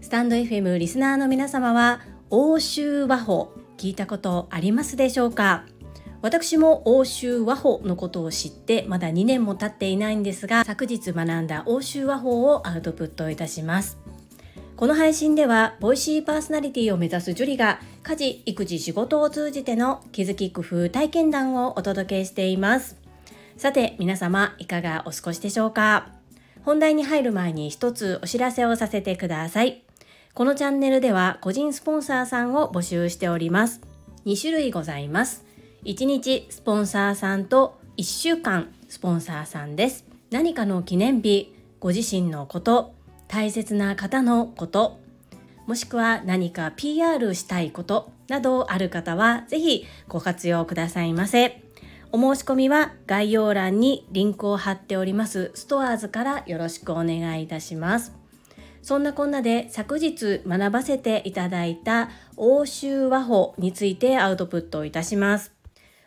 スタンド FM リスナーの皆様は欧州和法聞いたことありますでしょうか？私も欧州和法のことを知ってまだ2年も経っていないんですが昨日学んだ欧州和法をアウトプットいたします。この配信ではボイシーパーソナリティを目指すジュリが家事育児仕事を通じての気づき工夫体験談をお届けしています。さて皆様いかがお過ごしでしょうか？本題に入る前に一つお知らせをさせてください。このチャンネルでは個人スポンサーさんを募集しております。2種類ございます。1日スポンサーさんと1週間スポンサーさんです。何かの記念日ご自身のこと大切な方のこともしくは何か PR したいことなどある方はぜひご活用くださいませ。お申し込みは概要欄にリンクを貼っております。 STORES からよろしくお願いいたします。そんなこんなで昨日学ばせていただいた応酬話法についてアウトプットをいたします。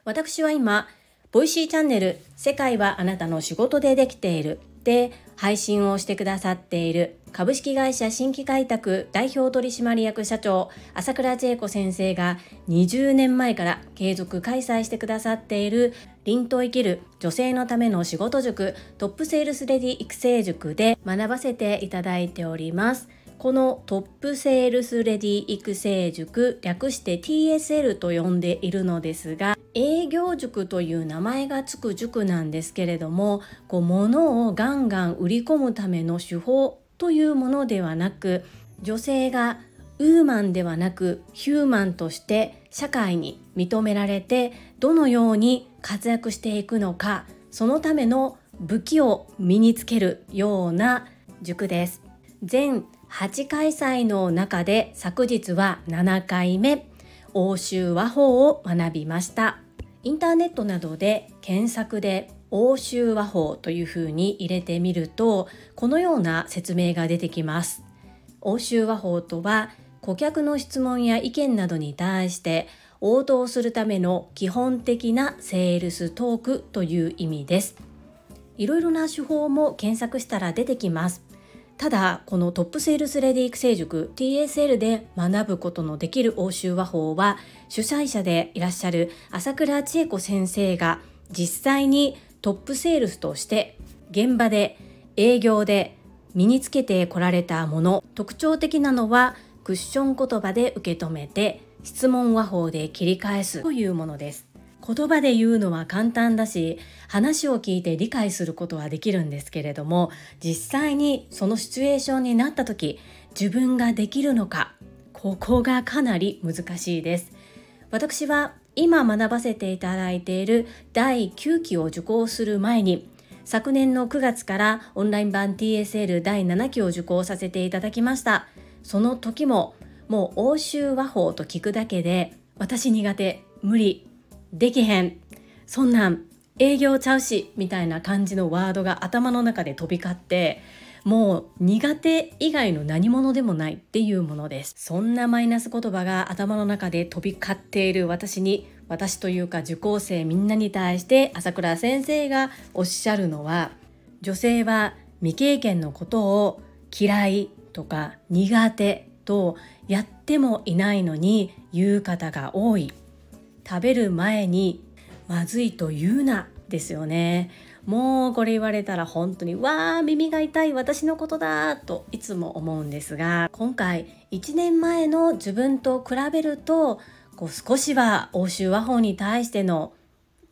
私は今、 Voicy チャンネル、世界はあなたの仕事でできているで配信をしてくださっている株式会社新規開拓代表取締役社長朝倉千恵子先生が20年前から継続開催してくださっている凛と生きる女性のための仕事塾トップセールスレディ育成塾で学ばせていただいております。このトップセールスレディ育成塾略して TSL と呼んでいるのですが営業塾という名前がつく塾なんですけれどもこう物をガンガン売り込むための手法というものではなく女性がウーマンではなくヒューマンとして社会に認められてどのように活躍していくのかそのための武器を身につけるような塾です。全8開催の中で昨日は7回目欧州和法を学びましたインターネットなどで検索で欧州和法というふうに入れてみるとこのような説明が出てきます。欧州和法とは顧客の質問や意見などに対して応答するための基本的なセールストークという意味です。いろいろな手法も検索したら出てきます。ただこのトップセールスレディ育成塾 TSL で学ぶことのできる欧州和法は主催者でいらっしゃる朝倉千恵子先生が実際にトップセールスとして現場で営業で身につけてこられたもの。特徴的なのはクッション言葉で受け止めて質問和法で切り返す。というものです。言葉で言うのは簡単だし話を聞いて理解することはできるんですけれども実際にそのシチュエーションになった時自分ができるのかここがかなり難しいです。私は今学ばせていただいている第9期を受講する前に昨年の9月からオンライン版 TSL 第7期を受講させていただきました。その時ももう欧州和法と聞くだけで私苦手無理できへんそんなん営業ちゃうしみたいな感じのワードが頭の中で飛び交ってもう苦手以外の何者でもないっていうものです。そんなマイナス言葉が頭の中で飛び交っている私に私というか受講生みんなに対して朝倉先生がおっしゃるのは女性は未経験のことを嫌いとか苦手とやってもいないのに言う方が多い。食べる前にまずいと言うなですよね。もうこれ言われたら本当にわー耳が痛い私のことだといつも思うんですが今回1年前の自分と比べるとこう少しは欧州和法に対しての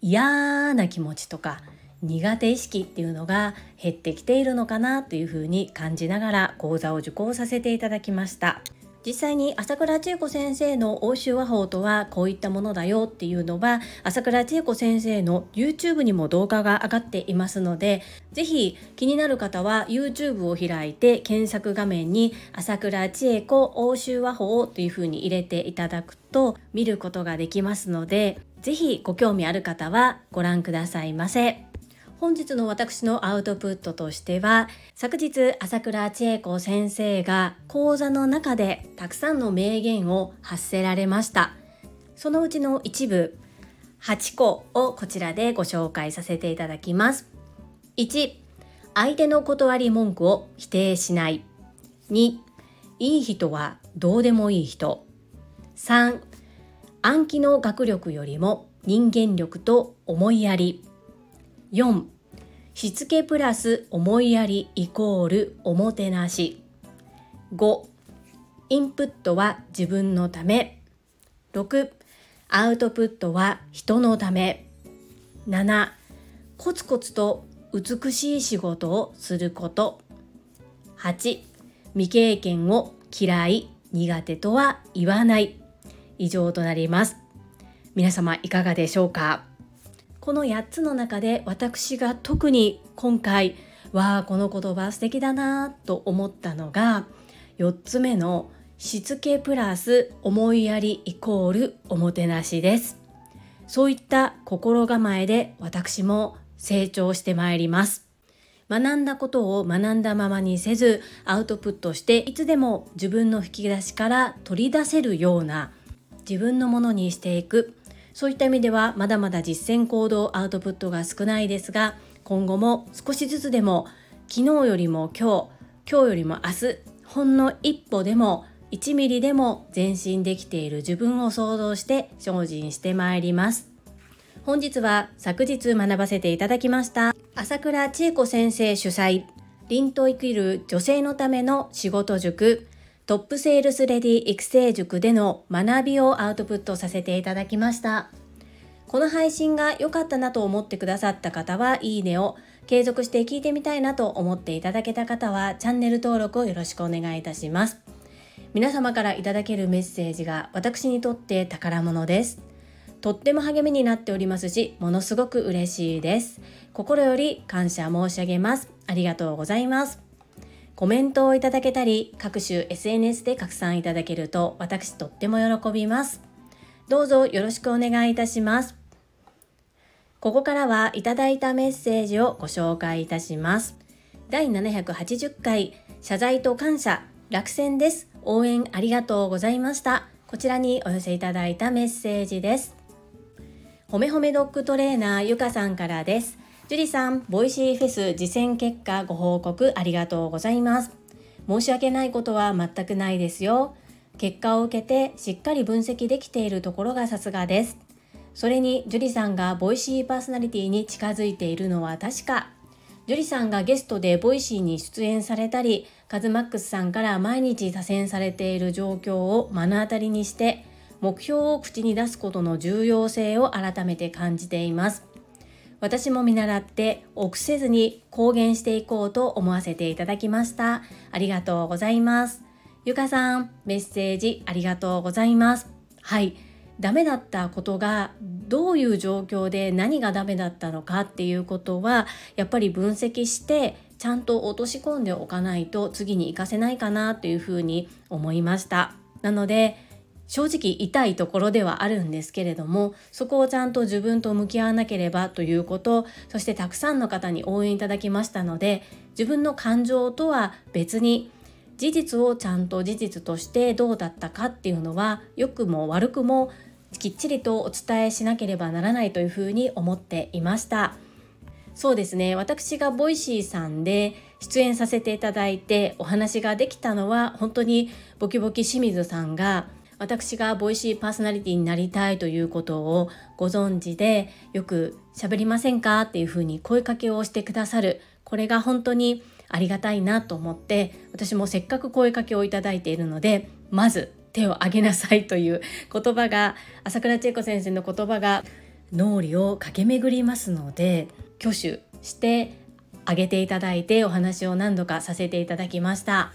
嫌な気持ちとか苦手意識っていうのが減ってきているのかなというふうに感じながら講座を受講させていただきました。実際に朝倉千恵子先生の欧州和法とはこういったものだよっていうのは朝倉千恵子先生の YouTube にも動画が上がっていますのでぜひ気になる方は YouTube を開いて検索画面に朝倉千恵子欧州和法というふうに入れていただくと見ることができますのでぜひご興味ある方はご覧くださいませ。本日の私のアウトプットとしては昨日朝倉千恵子先生が講座の中でたくさんの名言を発せられました。そのうちの一部8個をこちらでご紹介させていただきます。1相手の断り文句を否定しない。2いい人はどうでもいい人。3暗記の学力よりも人間力と思いやり。4しつけプラス思いやりイコールおもてなし。5インプットは自分のため。6アウトプットは人のため。7コツコツと美しい仕事をすること。8未経験を嫌い苦手とは言わない。以上となります。皆様いかがでしょうか？この8つの中で私が特に今回わあこの言葉素敵だなと思ったのが4つ目のしつけプラス思いやりイコールおもてなしです。そういった心構えで私も成長してまいります。学んだことを学んだままにせずアウトプットしていつでも自分の引き出しから取り出せるような自分のものにしていくそういった意味ではまだまだ実践行動アウトプットが少ないですが今後も少しずつでも昨日よりも今日今日よりも明日ほんの一歩でも1ミリでも前進できている自分を想像して精進してまいります。本日は昨日学ばせていただきました朝倉千恵子先生主催凛と生きる女性のための仕事塾。トップセールスレディ育成塾での学びをアウトプットさせていただきました。この配信が良かったなと思ってくださった方はいいねを、継続して聞いてみたいなと思っていただけた方はチャンネル登録をよろしくお願いいたします。皆様からいただけるメッセージが私にとって宝物です。とっても励みになっておりますし、ものすごく嬉しいです。心より感謝申し上げます。ありがとうございます。コメントをいただけたり、各種 SNS で拡散いただけると私とっても喜びます。どうぞよろしくお願いいたします。ここからはいただいたメッセージをご紹介いたします。第780回謝罪と感謝落選です。応援ありがとうございました。こちらにお寄せいただいたメッセージです。ほめほめドッグトレーナーゆかさんからです。樹里さん、 Voicy フェス実践結果ご報告ありがとうございます。申し訳ないことは全くないですよ。結果を受けてしっかり分析できているところがさすがです。それに樹里さんが Voicy パーソナリティに近づいているのは確か。樹里さんがゲストで Voicy に出演されたり、カズマックスさんから毎日他薦されている状況を目の当たりにして、目標を口に出すことの重要性を改めて感じています。私も見習って臆せずに公言していこうと思わせていただきました。ありがとうございます。ゆかさん、メッセージありがとうございます。はい。ダメだったことがどういう状況で何がダメだったのかっていうことはやっぱり分析してちゃんと落とし込んでおかないと次に活かせないかなというふうに思いました。なので正直痛いところではあるんですけれどもそこをちゃんと自分と向き合わなければということそしてたくさんの方に応援いただきましたので自分の感情とは別に事実をちゃんと事実としてどうだったかっていうのは良くも悪くもきっちりとお伝えしなければならないというふうに思っていました。そうですね。私が Voicy さんで出演させていただいてお話ができたのは本当にボキボキ清水さんが私が Voicy パーソナリティになりたいということをご存知でよく喋りませんかっていうふうに声かけをしてくださる。これが本当にありがたいなと思って私もせっかく声かけをいただいているのでまず手を挙げなさいという言葉が朝倉千恵子先生の言葉が脳裏を駆け巡りますので挙手してあげていただいてお話を何度かさせていただきました。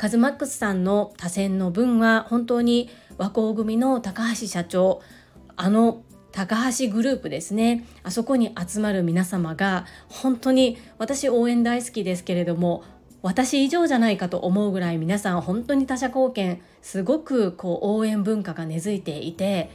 カズマックスさんの多選の分は本当に和光組の高橋社長。あの高橋グループですね。あそこに集まる皆様が本当に私応援大好きですけれども私以上じゃないかと思うぐらい皆さん本当に他者貢献すごくこう応援文化が根付いていて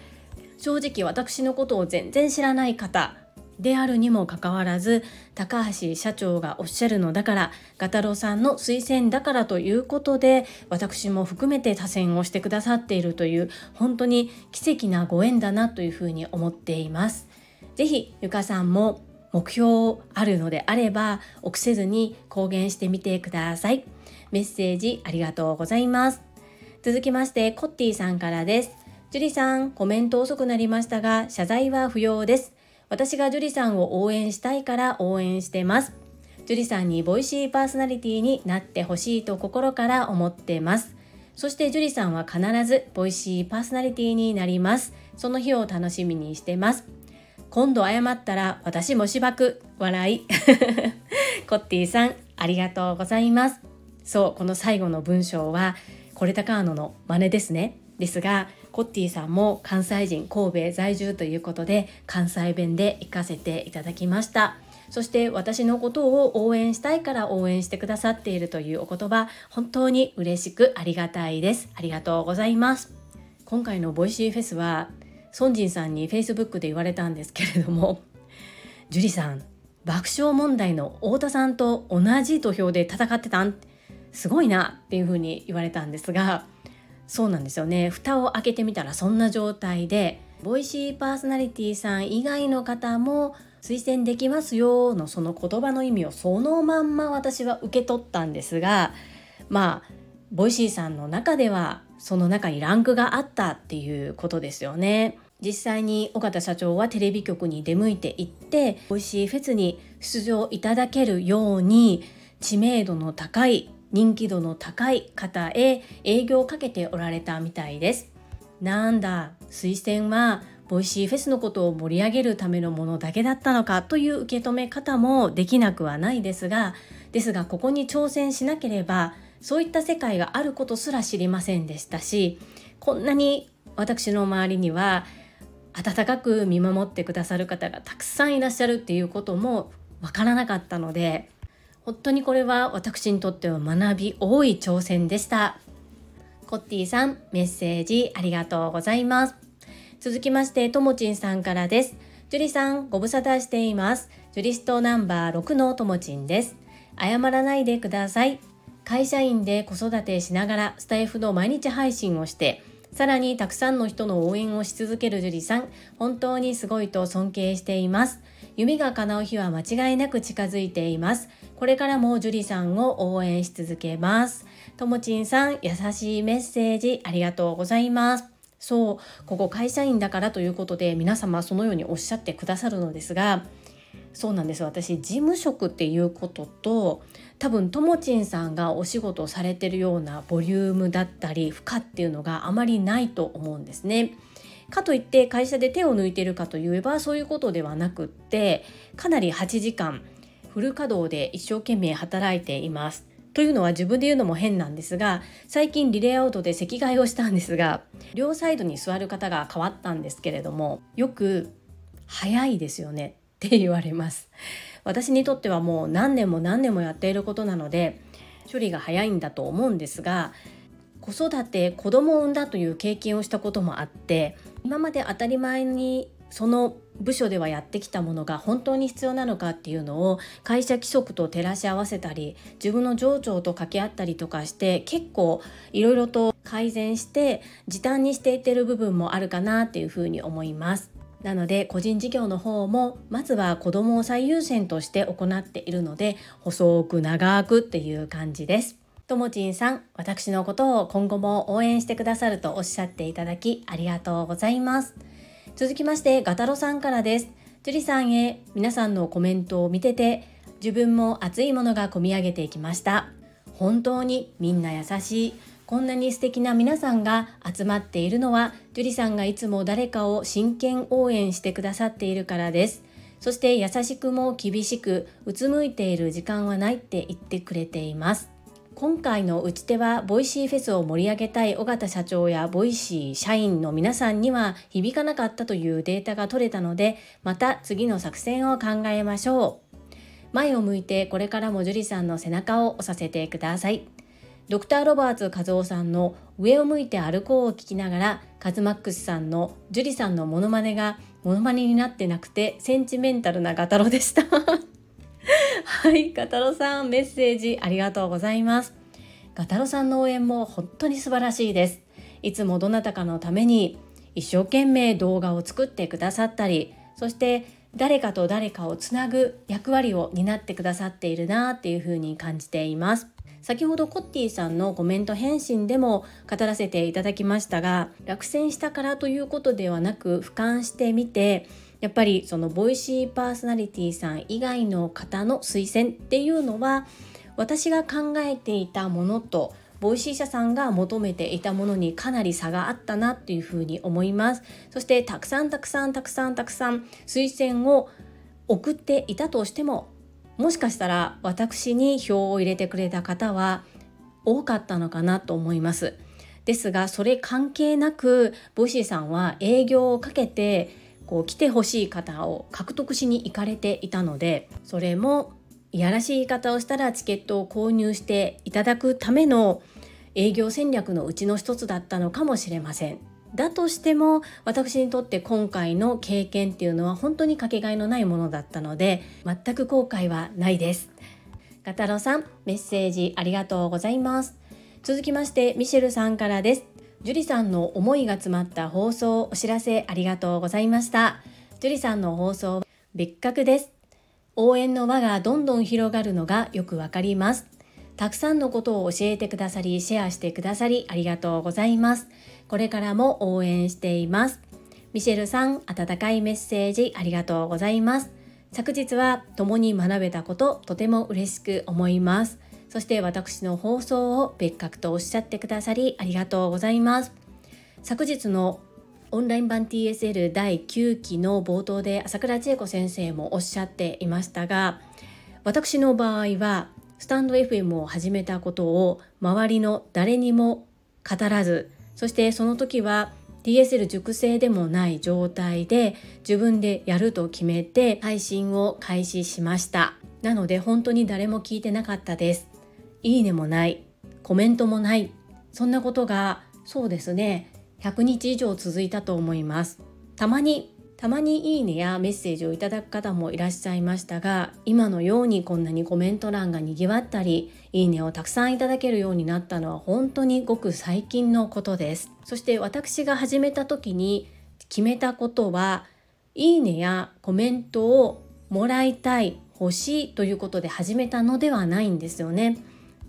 正直私のことを全然知らない方であるにもかかわらず高橋社長がおっしゃるのだからガタロさんの推薦だからということで私も含めて多選をしてくださっているという本当に奇跡なご縁だなというふうに思っています。ぜひゆかさんも目標あるのであれば臆せずに公言してみてください。メッセージありがとうございます。続きましてコッティさんからです。ジュリさんコメント遅くなりましたが謝罪は不要です。私がジュリさんを応援したいから応援してます。ジュリさんにボイシーパーソナリティになってほしいと心から思ってます。そしてジュリさんは必ずボイシーパーソナリティになります。その日を楽しみにしてます。今度謝ったら私もしばく笑い。コッティさんありがとうございます。そうこの最後の文章はコレタカーノの真似ですね。ですがコッティさんも関西人神戸在住ということで関西弁で行かせていただきました。そして私のことを応援したいから応援してくださっているというお言葉。本当に嬉しくありがたいです。ありがとうございます。今回のボイシーフェスはソンジンさんに Facebook で言われたんですけれども 樹里さん爆笑問題の太田さんと同じ土俵で戦ってたんすごいなっていうふうに言われたんですがそうなんですよね蓋を開けてみたらそんな状態でボイシーパーソナリティさん以外の方も推薦できますよのその言葉の意味をそのまんま私は受け取ったんですがまあボイシーさんの中ではその中にランクがあったっていうことですよね。実際に尾形社長はテレビ局に出向いていってボイシーフェスに出場いただけるように知名度の高い人気度の高い方へ営業をかけておられたみたいです。なんだ推薦はボイシーフェスのことを盛り上げるためのものだけだったのかという受け止め方もできなくはないですがですがここに挑戦しなければそういった世界があることすら知りませんでしたしこんなに私の周りには温かく見守ってくださる方がたくさんいらっしゃるっていうこともわからなかったので本当にこれは私にとっては学び多い挑戦でした。コッティさんメッセージありがとうございます。続きましてともちんさんからです。ジュリさんご無沙汰しています。ジュリストナンバー6のともちんです。謝らないでください。会社員で子育てしながらスタイフの毎日配信をしてさらにたくさんの人の応援をし続ける樹里さん、本当にすごいと尊敬しています。夢が叶う日は間違いなく近づいています。これからも樹里さんを応援し続けます。ともちんさん、優しいメッセージありがとうございます。そう、ここ会社員だからということで皆様そのようにおっしゃってくださるのですが、そうなんです私事務職っていうことと多分ともちんさんがお仕事をされてるようなボリュームだったり負荷っていうのがあまりないと思うんですね。かといって会社で手を抜いてるかといえばそういうことではなくってかなり8時間フル稼働で一生懸命働いています。というのは自分で言うのも変なんですが最近リレーアウトで席替えをしたんですが両サイドに座る方が変わったんですけれどもよく早いですよねって言われます私にとってはもう何年も何年もやっていることなので処理が早いんだと思うんですが子育て子供を産んだという経験をしたこともあって今まで当たり前にその部署ではやってきたものが本当に必要なのかっていうのを会社規則と照らし合わせたり自分の上長と掛け合ったりとかして結構いろいろと改善して時短にしていってる部分もあるかなっていうふうに思います。なので個人事業の方もまずは子供を最優先として行っているので細く長くっていう感じです。ともちんさん、私のことを今後も応援してくださるとおっしゃっていただきありがとうございます。続きましてガタロさんからです。樹里さんへ皆さんのコメントを見てて自分も熱いものが込み上げていきました。本当にみんな優しいこんなに素敵な皆さんが集まっているのは樹里さんがいつも誰かを真剣応援してくださっているからですそして優しくも厳しくうつむいている時間はないって言ってくれています今回の打ち手はボイシーフェスを盛り上げたい尾形社長やボイシー社員の皆さんには響かなかったというデータが取れたのでまた次の作戦を考えましょう。前を向いてこれからも樹里さんの背中を押させてください。ドクター・ロバーツ和夫さんの「上を向いて歩こう」を聞きながらカズマックスさんのジュリさんのモノマネがモノマネになってなくてセンチメンタルなガタロでした。はいガタロさんメッセージありがとうございます。ガタロさんの応援も本当に素晴らしいです。いつもどなたかのために一生懸命動画を作ってくださったりそして誰かと誰かをつなぐ役割を担ってくださっているなっていうふうに感じています。先ほどコッティさんのコメント返信でも語らせていただきましたが落選したからということではなく俯瞰してみてやっぱりそのボイシーパーソナリティさん以外の方の推薦っていうのは私が考えていたものとボイシー社さんが求めていたものにかなり差があったなっていうふうに思いますそしてたくさんたくさんたくさんたくさん推薦を送っていたとしてももしかしたら私に票を入れてくれた方は多かったのかなと思います。ですがそれ関係なくボイシーさんは営業をかけてこう来てほしい方を獲得しに行かれていたのでそれもいやらしい言い方をしたらチケットを購入していただくための営業戦略のうちの一つだったのかもしれません。だとしても私にとって今回の経験っていうのは本当にかけがえのないものだったので全く後悔はないです。ガタロさんメッセージありがとうございます。続きましてミシェルさんからです。ジュリさんの思いが詰まった放送お知らせありがとうございました。ジュリさんの放送別格です。応援の輪がどんどん広がるのがよくわかります。たくさんのことを教えてくださり、シェアしてくださりありがとうございます。これからも応援しています。ミシェルさん、温かいメッセージありがとうございます。昨日は共に学べたこと、とても嬉しく思います。そして私の放送を別格とおっしゃってくださりありがとうございます。昨日のオンライン版 TSL 第9期の冒頭で朝倉千恵子先生もおっしゃっていましたが私の場合はスタンド FM を始めたことを周りの誰にも語らずそしてその時は DSL 熟成でもない状態で自分でやると決めて配信を開始しましたなので本当に誰も聞いてなかったですいいねもないコメントもないそんなことがそうですね100日以上続いたと思います。たまにたまにいいねやメッセージをいただく方もいらっしゃいましたが今のようにこんなにコメント欄がにぎわったりいいねをたくさんいただけるようになったのは本当にごく最近のことです。そして私が始めた時に決めたことはいいねやコメントをもらいたい欲しいということで始めたのではないんですよね。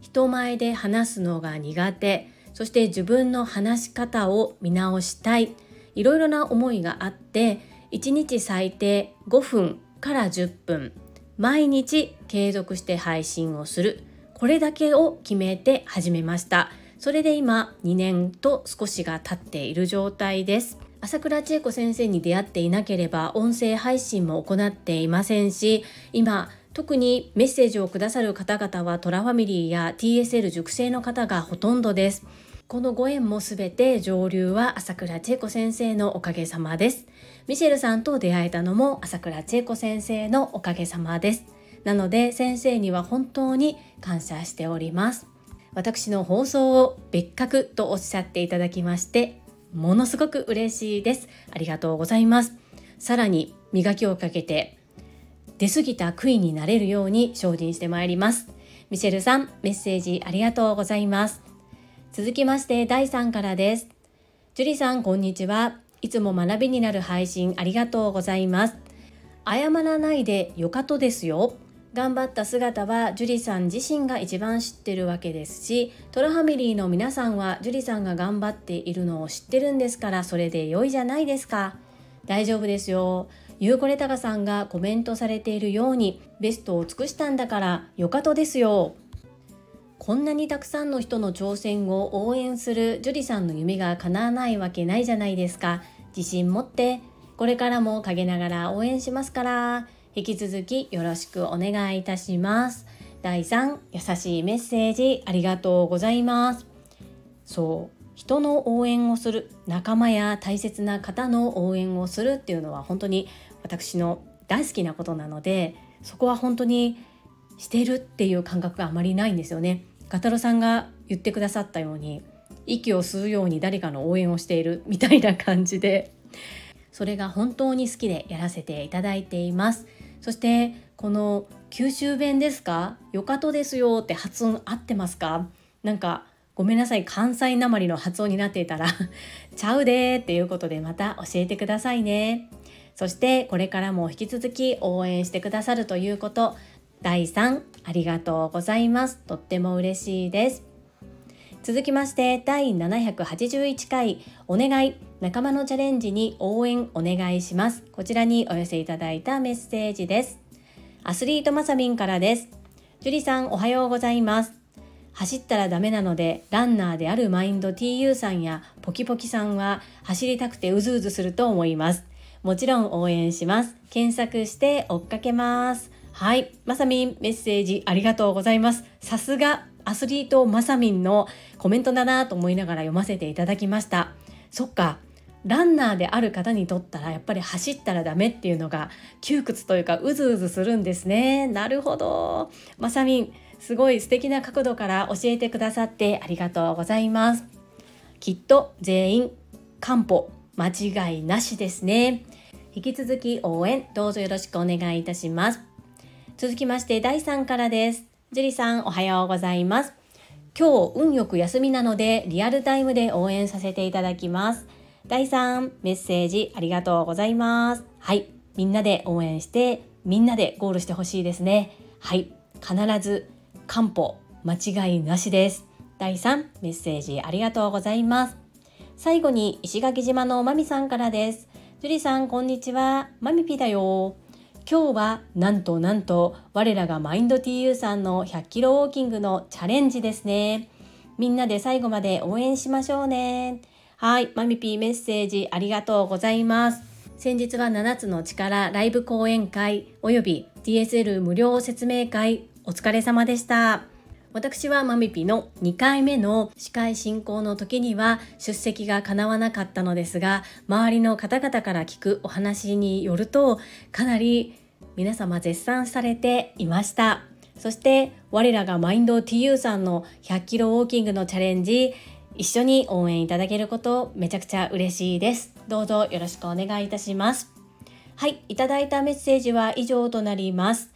人前で話すのが苦手そして自分の話し方を見直したいいろいろな思いがあって1日最低5分から10分毎日継続して配信をする。これだけを決めて始めました。それで今2年と少しが経っている状態です。朝倉千恵子先生に出会っていなければ音声配信も行っていませんし今特にメッセージをくださる方々はトラファミリーや TSL 熟成の方がほとんどですこのご縁もすべて上流は朝倉千恵子先生のおかげさまです。ミシェルさんと出会えたのも朝倉千恵子先生のおかげさまです。なので先生には本当に感謝しております。私の放送を別格とおっしゃっていただきまして、ものすごく嬉しいです。ありがとうございます。さらに磨きをかけて出過ぎた悔いになれるように精進してまいります。ミシェルさん、メッセージありがとうございます。続きまして第3からです。樹里さん、こんにちは。いつも学びになる配信ありがとうございます。謝らないでよかとですよ。頑張った姿は樹里さん自身が一番知ってるわけですしトラファミリーの皆さんは樹里さんが頑張っているのを知ってるんですからそれで良いじゃないですか大丈夫ですよゆうこれたかさんがコメントされているようにベストを尽くしたんだからよかとですよ。こんなにたくさんの人の挑戦を応援するジュリさんの夢が叶わないわけないじゃないですか。自信持ってこれからも陰ながら応援しますから。引き続きよろしくお願いいたします。第3優しいメッセージありがとうございます。そう。人の応援をする仲間や大切な方の応援をするっていうのは本当に私の大好きなことなのでそこは本当にしてるっていう感覚があまりないんですよね。ガタロさんが言ってくださったように息を吸うように誰かの応援をしているみたいな感じでそれが本当に好きでやらせていただいています。そしてこの九州弁ですか？よかとですよって発音合ってますか？なんかごめんなさい。関西なまりの発音になっていたら ちゃうでーっていうことでまた教えてくださいね。そしてこれからも引き続き応援してくださるということ第3ありがとうございます。とっても嬉しいです。続きまして第781回お願い仲間のチャレンジに応援お願いします。こちらにお寄せいただいたメッセージです。アスリートマサミンからです。ジュリさんおはようございます。走ったらダメなのでランナーであるマインド TU さんやポキポキさんは走りたくてうずうずすると思います。もちろん応援します。検索して追っかけます。はい。まさみんメッセージありがとうございます。さすがアスリートまさみんのコメントだなと思いながら読ませていただきました。そっか。ランナーである方にとったらやっぱり走ったらダメっていうのが窮屈というかうずうずするんですね。なるほど。まさみんすごい素敵な角度から教えてくださってありがとうございますきっと全員漢方間違いなしですね引き続き応援どうぞよろしくお願いいたします続きまして第3からですジュリさんおはようございます。今日運よく休みなのでリアルタイムで応援させていただきます。第3メッセージありがとうございます。はい、みんなで応援してみんなでゴールしてほしいですね。はい、必ず漢方間違いなしです。第3メッセージありがとうございます。最後に石垣島のまみさんからです。ジュリさんこんにちは。まみぴだよ。今日はなんとなんと我らがマインド TU さんの100キロウォーキングのチャレンジですね。みんなで最後まで応援しましょうね。はい、マミピーメッセージありがとうございます。先日は7つの力ライブ講演会および DSL 無料説明会お疲れ様でした。私はマミピの2回目の司会進行の時には出席が叶わなかったのですが周りの方々から聞くお話によるとかなり皆様絶賛されていました。そして我らがマインド TU さんの100キロウォーキングのチャレンジ一緒に応援いただけることめちゃくちゃ嬉しいです。どうぞよろしくお願いいたします。はいいただいたメッセージは以上となります。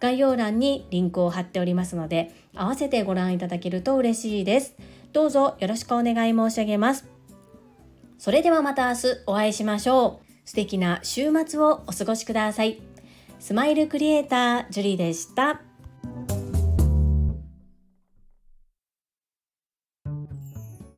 概要欄にリンクを貼っておりますので、合わせてご覧いただけると嬉しいです。どうぞよろしくお願い申し上げます。それではまた明日お会いしましょう。素敵な週末をお過ごしください。スマイルクリエイター、ジュリーでした。